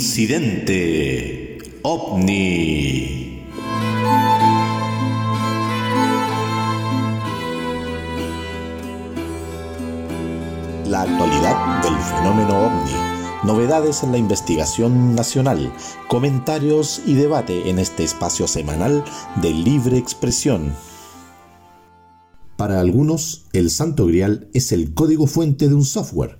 Incidente OVNI. La actualidad del fenómeno OVNI. Novedades en la investigación nacional, comentarios y debate en este espacio semanal de libre expresión. Para algunos, el Santo Grial es el código fuente de un software.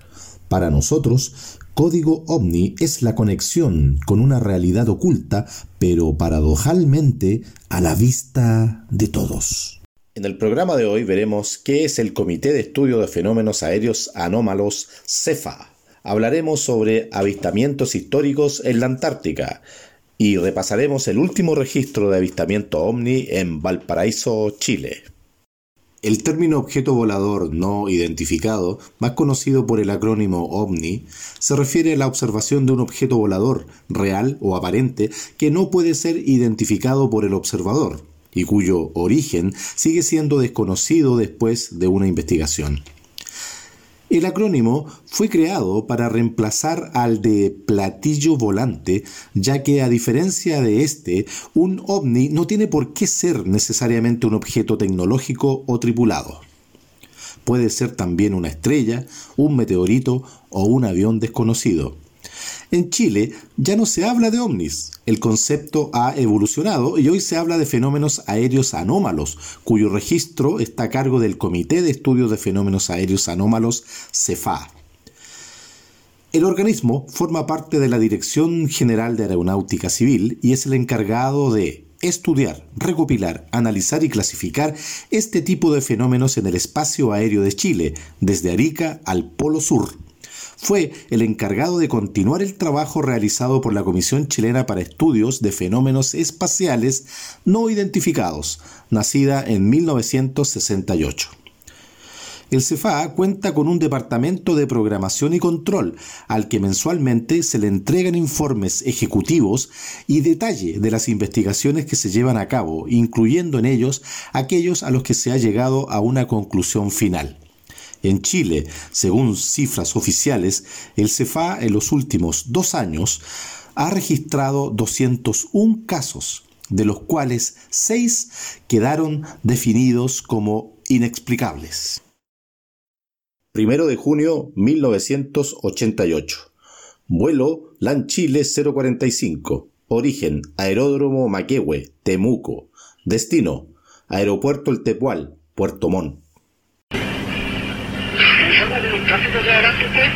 Para nosotros, Código OVNI es la conexión con una realidad oculta, pero paradojalmente a la vista de todos. En el programa de hoy veremos qué es el Comité de Estudio de Fenómenos Aéreos Anómalos CEFA. Hablaremos sobre avistamientos históricos en la Antártica y repasaremos el último registro de avistamiento OVNI en Valparaíso, Chile. El término objeto volador no identificado, más conocido por el acrónimo OVNI, se refiere a la observación de un objeto volador, real o aparente, que no puede ser identificado por el observador y cuyo origen sigue siendo desconocido después de una investigación. El acrónimo fue creado para reemplazar al de platillo volante, ya que a diferencia de este, un ovni no tiene por qué ser necesariamente un objeto tecnológico o tripulado. Puede ser también una estrella, un meteorito o un avión desconocido. En Chile ya no se habla de ovnis, el concepto ha evolucionado y hoy se habla de fenómenos aéreos anómalos, cuyo registro está a cargo del Comité de Estudios de Fenómenos Aéreos Anómalos, CEFA. El organismo forma parte de la Dirección General de Aeronáutica Civil y es el encargado de estudiar, recopilar, analizar y clasificar este tipo de fenómenos en el espacio aéreo de Chile, desde Arica al Polo Sur fue el encargado de continuar el trabajo realizado por la Comisión Chilena para Estudios de Fenómenos Espaciales No Identificados, nacida en 1968. El CEFA cuenta con un departamento de programación y control al que mensualmente se le entregan informes ejecutivos y detalle de las investigaciones que se llevan a cabo, incluyendo en ellos aquellos a los que se ha llegado a una conclusión final. En Chile, según cifras oficiales, el CEFA en los últimos dos años ha registrado 201 casos, de los cuales seis quedaron definidos como inexplicables. Primero de junio 1988. Vuelo LAN Chile 045. Origen Aeródromo Maquehue, Temuco. Destino Aeropuerto El Tepual, Puerto Montt tráfico de adelante usted?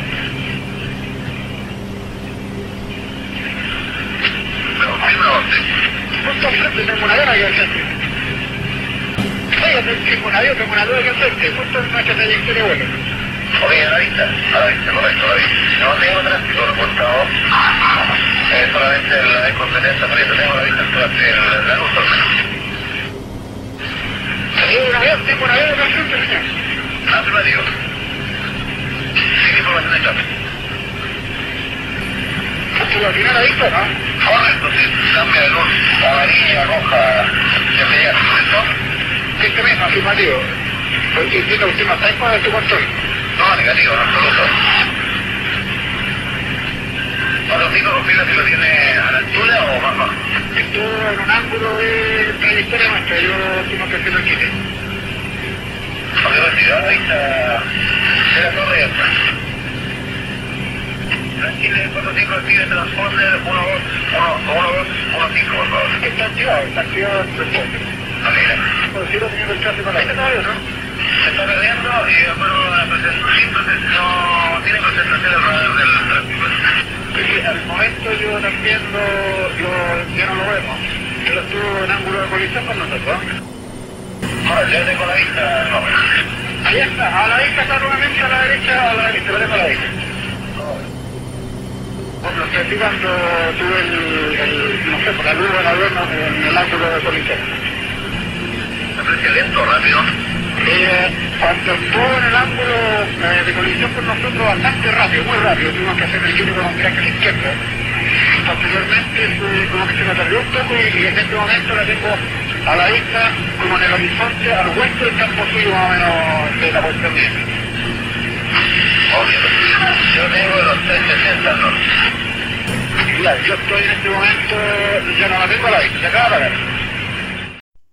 Justo al frente tengo una aquí al frente. Oye, tengo un avión, tengo una duda aquí al frente, justo en nuestra trayectoria de vuelo. Oye, a la vista, a la vista, correcto, a la vista. No tengo tráfico reportado. Eh, solamente la pero yo tengo la vista en la luz al menos. Tengo un avión, tengo un avión aquí al frente, señor. Afirmativo. ¿Se lo tiene la vista, no? Correcto, sí. Cambia de luz amarilla, roja, inmediato, ¿correcto? Este mismo, afirmativo. Oye, ¿indica usted más tiempo de su control? No, negativo, en absoluto. ¿Cuántos pico confirma si lo tiene a la altura o más bajo? Esto en un ángulo de trayectoria nuestra, yo tengo que hacerlo aquí. ¿Por qué recibió vista de? Chile 45 pide transponder 1215, por favor. Está está el vista, está perdiendo y bueno, la presentación no tiene concentración el radar del tráfico. Al momento yo también lo, lo, ya no lo vemos. Pero estuvo en ángulo de colisión con nosotros. Ahora, yo tengo la vista. Ahí está, a la vista está nuevamente a la derecha, a la derecha, lo tengo a la estoy cuando tuve el, el, no sé, por la luz del avión en el ángulo de colisión. Aprecia lento, rápido. Eh, cuando estuvo en el ángulo eh, de colisión con nosotros bastante rápido, muy rápido, tuvimos que hacer el giro con un la izquierda. Posteriormente eh, como que se me perdió un poco y, y en este momento la tengo a la vista como en el horizonte al oeste del campo suyo más o menos de la posición mía. Yo tengo los 360 al norte. Yo estoy en este momento, ya no tengo la vista, se acaba de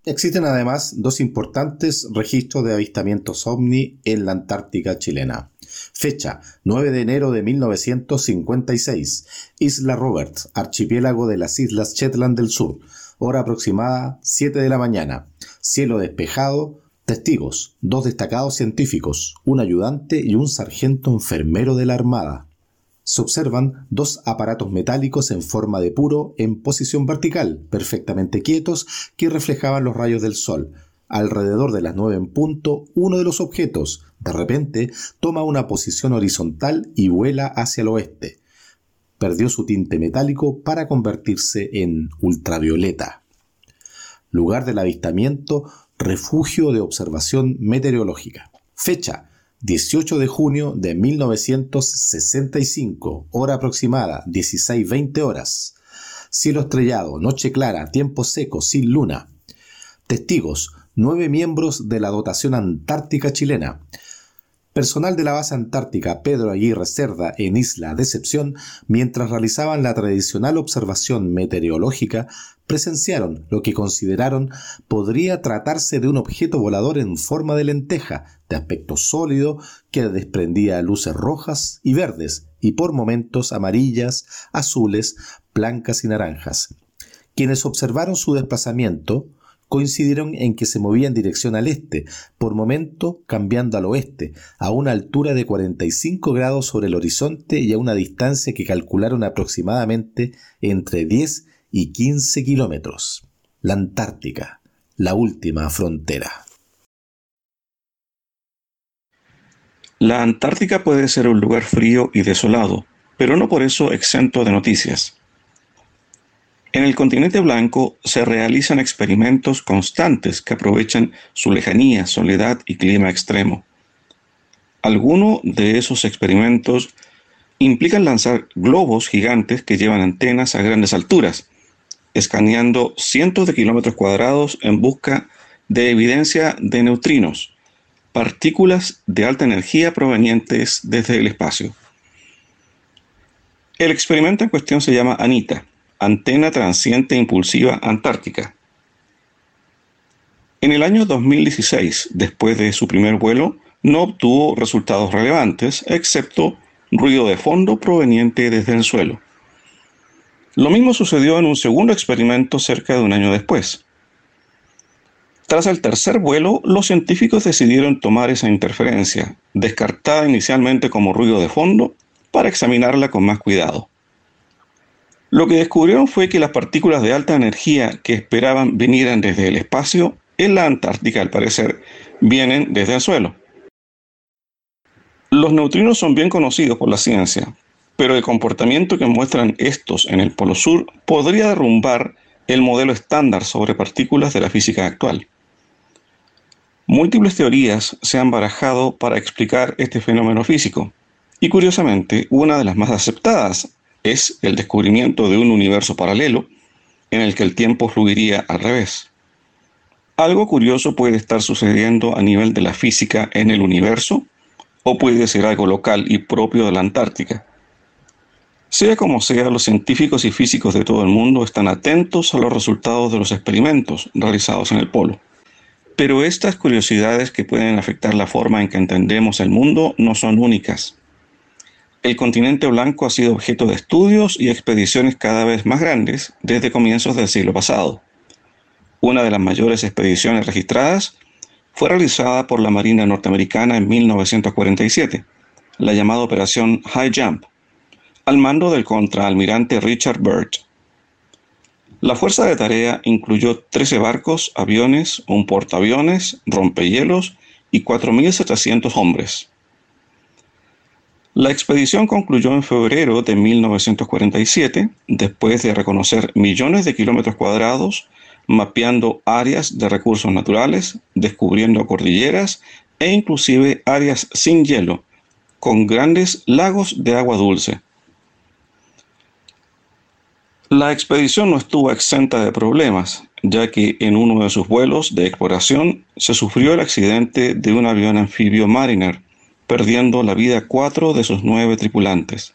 Existen además dos importantes registros de avistamientos ovni en la Antártica chilena. Fecha 9 de enero de 1956. Isla Roberts, archipiélago de las Islas Shetland del Sur. Hora aproximada 7 de la mañana. Cielo despejado. Testigos, dos destacados científicos, un ayudante y un sargento enfermero de la Armada se observan dos aparatos metálicos en forma de puro en posición vertical, perfectamente quietos, que reflejaban los rayos del sol. Alrededor de las nueve en punto, uno de los objetos, de repente, toma una posición horizontal y vuela hacia el oeste. Perdió su tinte metálico para convertirse en ultravioleta. Lugar del avistamiento, refugio de observación meteorológica. Fecha 18 de junio de 1965, hora aproximada, 16-20 horas. Cielo estrellado, noche clara, tiempo seco, sin luna. Testigos, nueve miembros de la dotación antártica chilena. Personal de la base antártica Pedro Aguirre Cerda en Isla Decepción, mientras realizaban la tradicional observación meteorológica, presenciaron lo que consideraron podría tratarse de un objeto volador en forma de lenteja, de aspecto sólido, que desprendía luces rojas y verdes, y por momentos amarillas, azules, blancas y naranjas. Quienes observaron su desplazamiento coincidieron en que se movía en dirección al este, por momento cambiando al oeste, a una altura de 45 grados sobre el horizonte y a una distancia que calcularon aproximadamente entre 10 y 15 kilómetros. La Antártica, la última frontera. La Antártica puede ser un lugar frío y desolado, pero no por eso exento de noticias. En el continente blanco se realizan experimentos constantes que aprovechan su lejanía, soledad y clima extremo. Algunos de esos experimentos implican lanzar globos gigantes que llevan antenas a grandes alturas, escaneando cientos de kilómetros cuadrados en busca de evidencia de neutrinos, partículas de alta energía provenientes desde el espacio. El experimento en cuestión se llama ANITA Antena Transiente Impulsiva Antártica. En el año 2016, después de su primer vuelo, no obtuvo resultados relevantes, excepto ruido de fondo proveniente desde el suelo. Lo mismo sucedió en un segundo experimento cerca de un año después. Tras el tercer vuelo, los científicos decidieron tomar esa interferencia, descartada inicialmente como ruido de fondo, para examinarla con más cuidado. Lo que descubrieron fue que las partículas de alta energía que esperaban vinieran desde el espacio, en la Antártica al parecer, vienen desde el suelo. Los neutrinos son bien conocidos por la ciencia, pero el comportamiento que muestran estos en el Polo Sur podría derrumbar el modelo estándar sobre partículas de la física actual. Múltiples teorías se han barajado para explicar este fenómeno físico, y curiosamente, una de las más aceptadas es el descubrimiento de un universo paralelo en el que el tiempo fluiría al revés. Algo curioso puede estar sucediendo a nivel de la física en el universo o puede ser algo local y propio de la Antártica. Sea como sea, los científicos y físicos de todo el mundo están atentos a los resultados de los experimentos realizados en el polo. Pero estas curiosidades que pueden afectar la forma en que entendemos el mundo no son únicas el continente blanco ha sido objeto de estudios y expediciones cada vez más grandes desde comienzos del siglo pasado. Una de las mayores expediciones registradas fue realizada por la Marina norteamericana en 1947, la llamada Operación High Jump, al mando del contraalmirante Richard Byrd. La fuerza de tarea incluyó 13 barcos, aviones, un portaaviones, rompehielos y 4.700 hombres. La expedición concluyó en febrero de 1947, después de reconocer millones de kilómetros cuadrados, mapeando áreas de recursos naturales, descubriendo cordilleras e inclusive áreas sin hielo, con grandes lagos de agua dulce. La expedición no estuvo exenta de problemas, ya que en uno de sus vuelos de exploración se sufrió el accidente de un avión anfibio Mariner, perdiendo la vida cuatro de sus nueve tripulantes.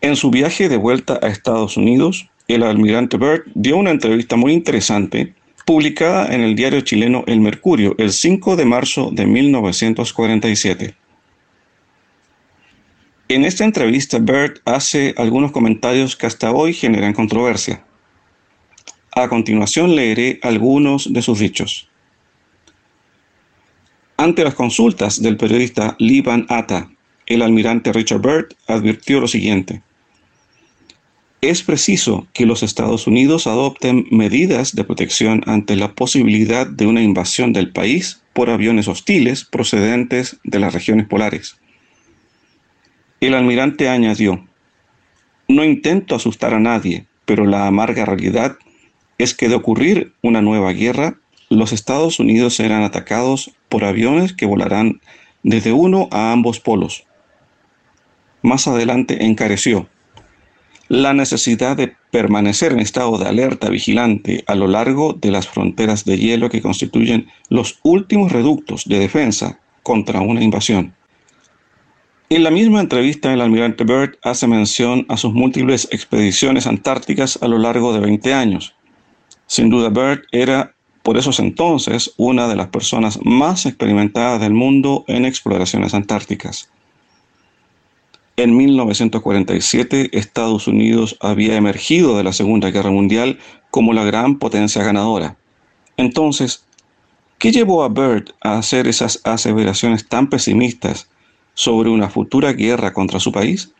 En su viaje de vuelta a Estados Unidos, el almirante Byrd dio una entrevista muy interesante publicada en el diario chileno El Mercurio el 5 de marzo de 1947. En esta entrevista, Byrd hace algunos comentarios que hasta hoy generan controversia. A continuación leeré algunos de sus dichos. Ante las consultas del periodista Lee Van Atta, el almirante Richard Byrd advirtió lo siguiente. Es preciso que los Estados Unidos adopten medidas de protección ante la posibilidad de una invasión del país por aviones hostiles procedentes de las regiones polares. El almirante añadió, no intento asustar a nadie, pero la amarga realidad es que de ocurrir una nueva guerra, los Estados Unidos serán atacados por aviones que volarán desde uno a ambos polos. Más adelante encareció, la necesidad de permanecer en estado de alerta vigilante a lo largo de las fronteras de hielo que constituyen los últimos reductos de defensa contra una invasión. En la misma entrevista, el almirante Byrd hace mención a sus múltiples expediciones antárticas a lo largo de 20 años. Sin duda, Byrd era por esos entonces una de las personas más experimentadas del mundo en exploraciones antárticas. En 1947, Estados Unidos había emergido de la Segunda Guerra Mundial como la gran potencia ganadora. Entonces, ¿qué llevó a Byrd a hacer esas aseveraciones tan pesimistas sobre una futura guerra contra su país?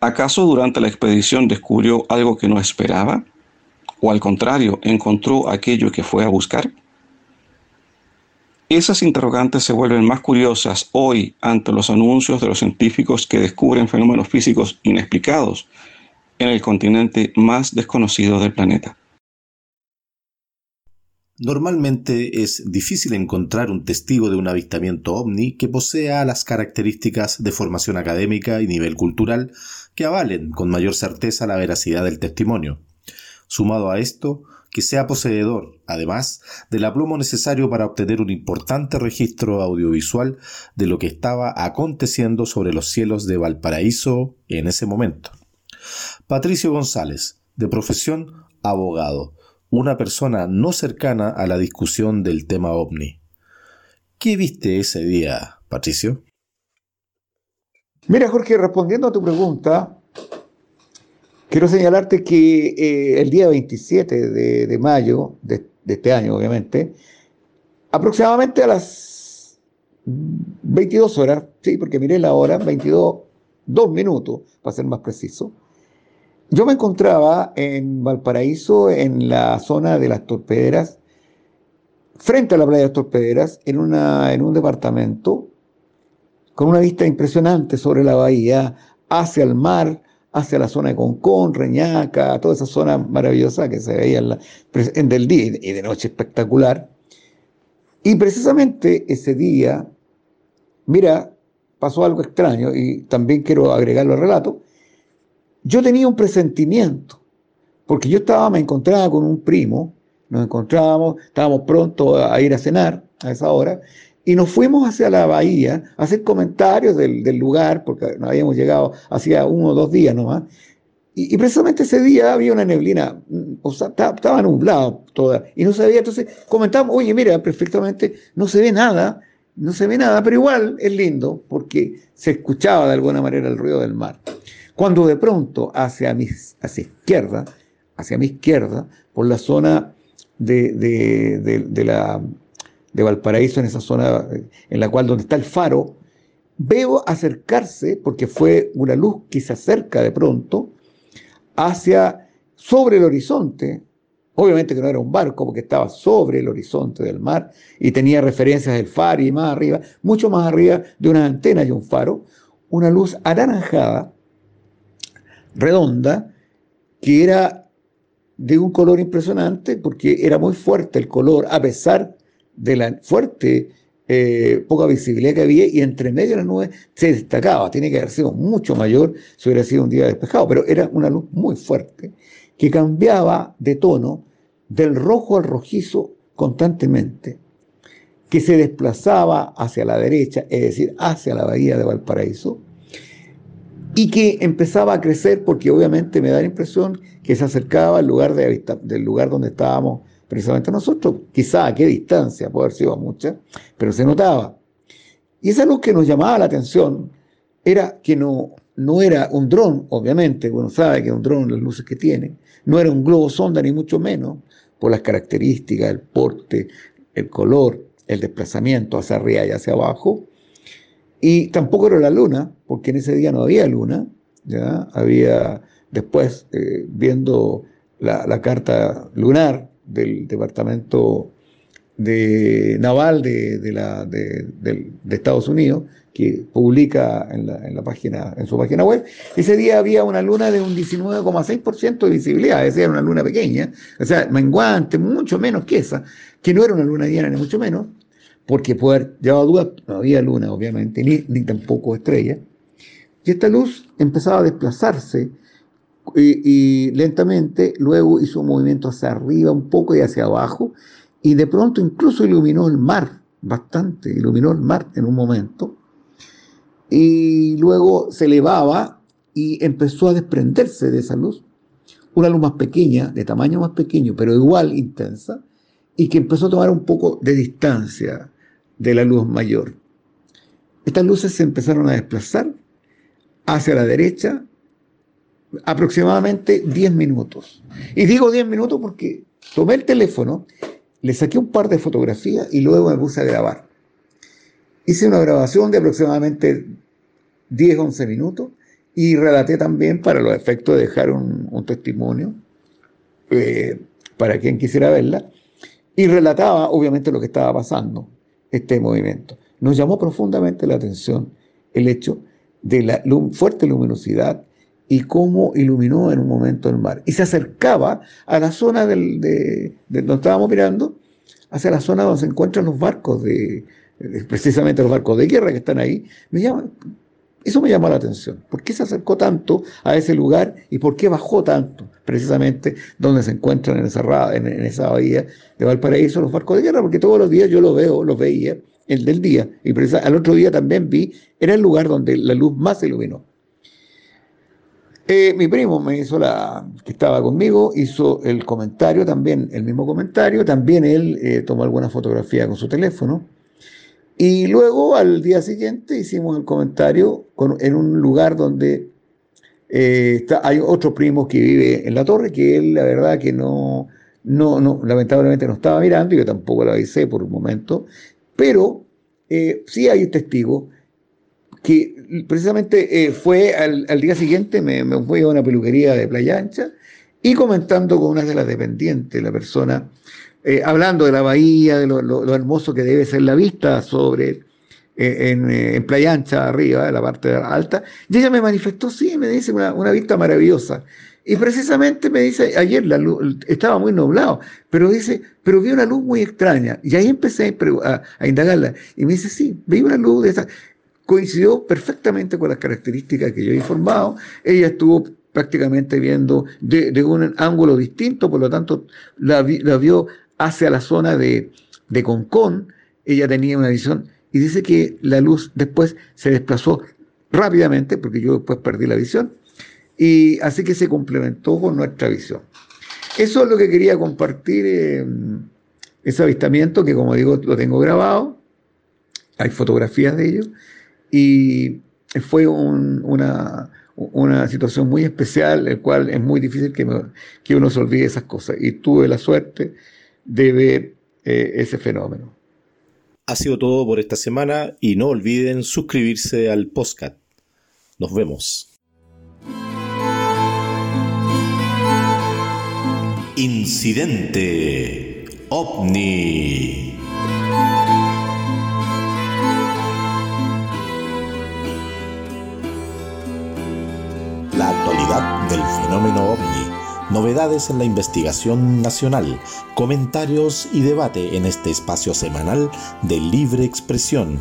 ¿Acaso durante la expedición descubrió algo que no esperaba? ¿O al contrario, encontró aquello que fue a buscar? Esas interrogantes se vuelven más curiosas hoy ante los anuncios de los científicos que descubren fenómenos físicos inexplicados en el continente más desconocido del planeta. Normalmente es difícil encontrar un testigo de un avistamiento ovni que posea las características de formación académica y nivel cultural que avalen con mayor certeza la veracidad del testimonio. Sumado a esto, que sea poseedor, además, del aplomo necesario para obtener un importante registro audiovisual de lo que estaba aconteciendo sobre los cielos de Valparaíso en ese momento. Patricio González, de profesión abogado, una persona no cercana a la discusión del tema ovni. ¿Qué viste ese día, Patricio? Mira, Jorge, respondiendo a tu pregunta, Quiero señalarte que eh, el día 27 de, mayo de, este año, obviamente, aproximadamente a las 22 horas, sí, porque miré la hora, 22, dos minutos, para ser más preciso, yo me encontraba en Valparaíso, en la zona de las torpederas, frente a la playa de las torpederas, en, una, en un departamento, con una vista impresionante sobre la bahía, hacia el mar, hacia la zona de Concón, Reñaca, toda esa zona maravillosa que se veía en, del día y de noche espectacular. Y precisamente ese día, mira, pasó algo extraño y también quiero agregarlo al relato. Yo tenía un presentimiento, porque yo estaba, me encontraba con un primo, nos encontrábamos, estábamos pronto a ir a cenar a esa hora, y nos fuimos hacia la bahía a hacer comentarios del, lugar, porque no habíamos llegado hacía uno o dos días nomás. Y, y, precisamente ese día había una neblina, mm, o sea, estaba, nublado toda, y no se veía. Entonces comentamos, oye, mira, perfectamente no se ve nada, no se ve nada, pero igual es lindo, porque se escuchaba de alguna manera el ruido del mar. Cuando de pronto hacia mi hacia izquierda, hacia mi izquierda, por la zona de, de la de Valparaíso, en esa zona eh, en la cual donde está el faro, veo acercarse, porque fue una luz que se acerca de pronto, hacia, sobre el horizonte, obviamente que no era un barco, porque estaba sobre el horizonte del mar y tenía referencias del faro y más arriba, mucho más arriba de una antena y un faro, una luz anaranjada, redonda, que era de un color impresionante, porque era muy fuerte el color, a pesar de la fuerte eh, poca visibilidad que había y entre medio de las nubes se destacaba. Tiene que haber sido mucho mayor si hubiera sido un día despejado, pero era una luz muy fuerte que cambiaba de tono del rojo al rojizo constantemente, que se desplazaba hacia la derecha, es decir, hacia la bahía de Valparaíso, y que empezaba a crecer porque obviamente me da la impresión que se acercaba al lugar de, del lugar donde estábamos precisamente nosotros, quizá a qué distancia, puede haber sido mucha, pero se notaba. Y esa luz que nos llamaba la atención era que no, no era un dron, obviamente, uno sabe que un dron, las luces que tiene, no era un globo sonda ni mucho menos, por las características, el porte, el color, el desplazamiento hacia arriba y hacia abajo. Y tampoco era la luna, porque en ese día no había luna, ¿ya? había después, eh, viendo la, carta lunar del departamento de naval de, de, Estados Unidos, que publica en la, página, en su página web, ese día había una luna de un 19,6% de visibilidad, es decir, una luna pequeña, o sea, menguante, mucho menos que esa, que no era una luna llena ni mucho menos, porque poder llevaba duda, no había luna, obviamente, ni, ni tampoco estrella, y esta luz empezaba a desplazarse y, lentamente, luego hizo un movimiento hacia arriba un poco y hacia abajo, y de pronto incluso iluminó el mar, bastante, iluminó el mar en un momento, y luego se elevaba y empezó a desprenderse de esa luz, una luz más pequeña, de tamaño más pequeño, pero igual intensa, y que empezó a tomar un poco de distancia de la luz mayor. Estas luces se empezaron a desplazar hacia la derecha aproximadamente 10 minutos. Y digo 10 minutos porque tomé el teléfono, le saqué un par de fotografías y luego me puse a grabar. Hice una grabación de aproximadamente 10, 11 minutos y relaté también para los efectos de dejar un, testimonio eh, para quien quisiera verla. Y relataba obviamente lo que estaba pasando, este movimiento. Nos llamó profundamente la atención el hecho de la fuerte luminosidad y cómo iluminó en un momento el mar. Y se acercaba a la zona del, de, donde estábamos mirando, hacia la zona donde se encuentran los barcos, de, precisamente los barcos de guerra que están ahí. Me llama, eso me llamó la atención. ¿Por qué se acercó tanto a ese lugar y por qué bajó tanto? Precisamente donde se encuentran en esa, en, esa bahía de Valparaíso los barcos de guerra, porque todos los días yo los veo, los veía, el del día. Y al otro día también vi, era el lugar donde la luz más iluminó. Eh, mi primo me hizo la, que estaba conmigo, hizo el comentario también, el mismo comentario, también él eh, tomó alguna fotografía con su teléfono. Y luego al día siguiente hicimos el comentario en un lugar donde eh, está, hay otro primo que vive en la torre, que él la verdad que no, no, no, lamentablemente no estaba mirando, yo tampoco lo avisé por un momento, pero sí hay testigos que precisamente eh, fue al, día siguiente, me, me, fui a una peluquería de Playa Ancha y comentando con una de las dependientes, la persona, eh, hablando de la bahía, de lo, hermoso que debe ser la vista sobre eh, en, Playa Ancha, arriba, en la parte alta, y ella me manifestó, sí, me dice, una, vista maravillosa. Y precisamente me dice, ayer la luz, estaba muy nublado, pero dice, pero vi una luz muy extraña. Y ahí empecé a, a, indagarla. Y me dice, sí, vi una luz de esa coincidió perfectamente con las características que yo he informado. Ella estuvo prácticamente viendo de, un ángulo distinto, por lo tanto la, vio hacia la zona de, de Concón. Ella tenía una visión y dice que la luz después se desplazó rápidamente, porque yo después perdí la visión, y así que se complementó con nuestra visión. Eso es lo que quería compartir, eh, ese avistamiento que como digo lo tengo grabado, hay fotografías de ello, y fue una, situación muy especial, el cual es muy difícil que, que, uno se olvide esas cosas. Y tuve la suerte de ver eh, ese fenómeno. Ha sido todo por esta semana y no olviden suscribirse al podcast. Nos vemos. Incidente OVNI. Del fenómeno ovni, novedades en la investigación nacional, comentarios y debate en este espacio semanal de libre expresión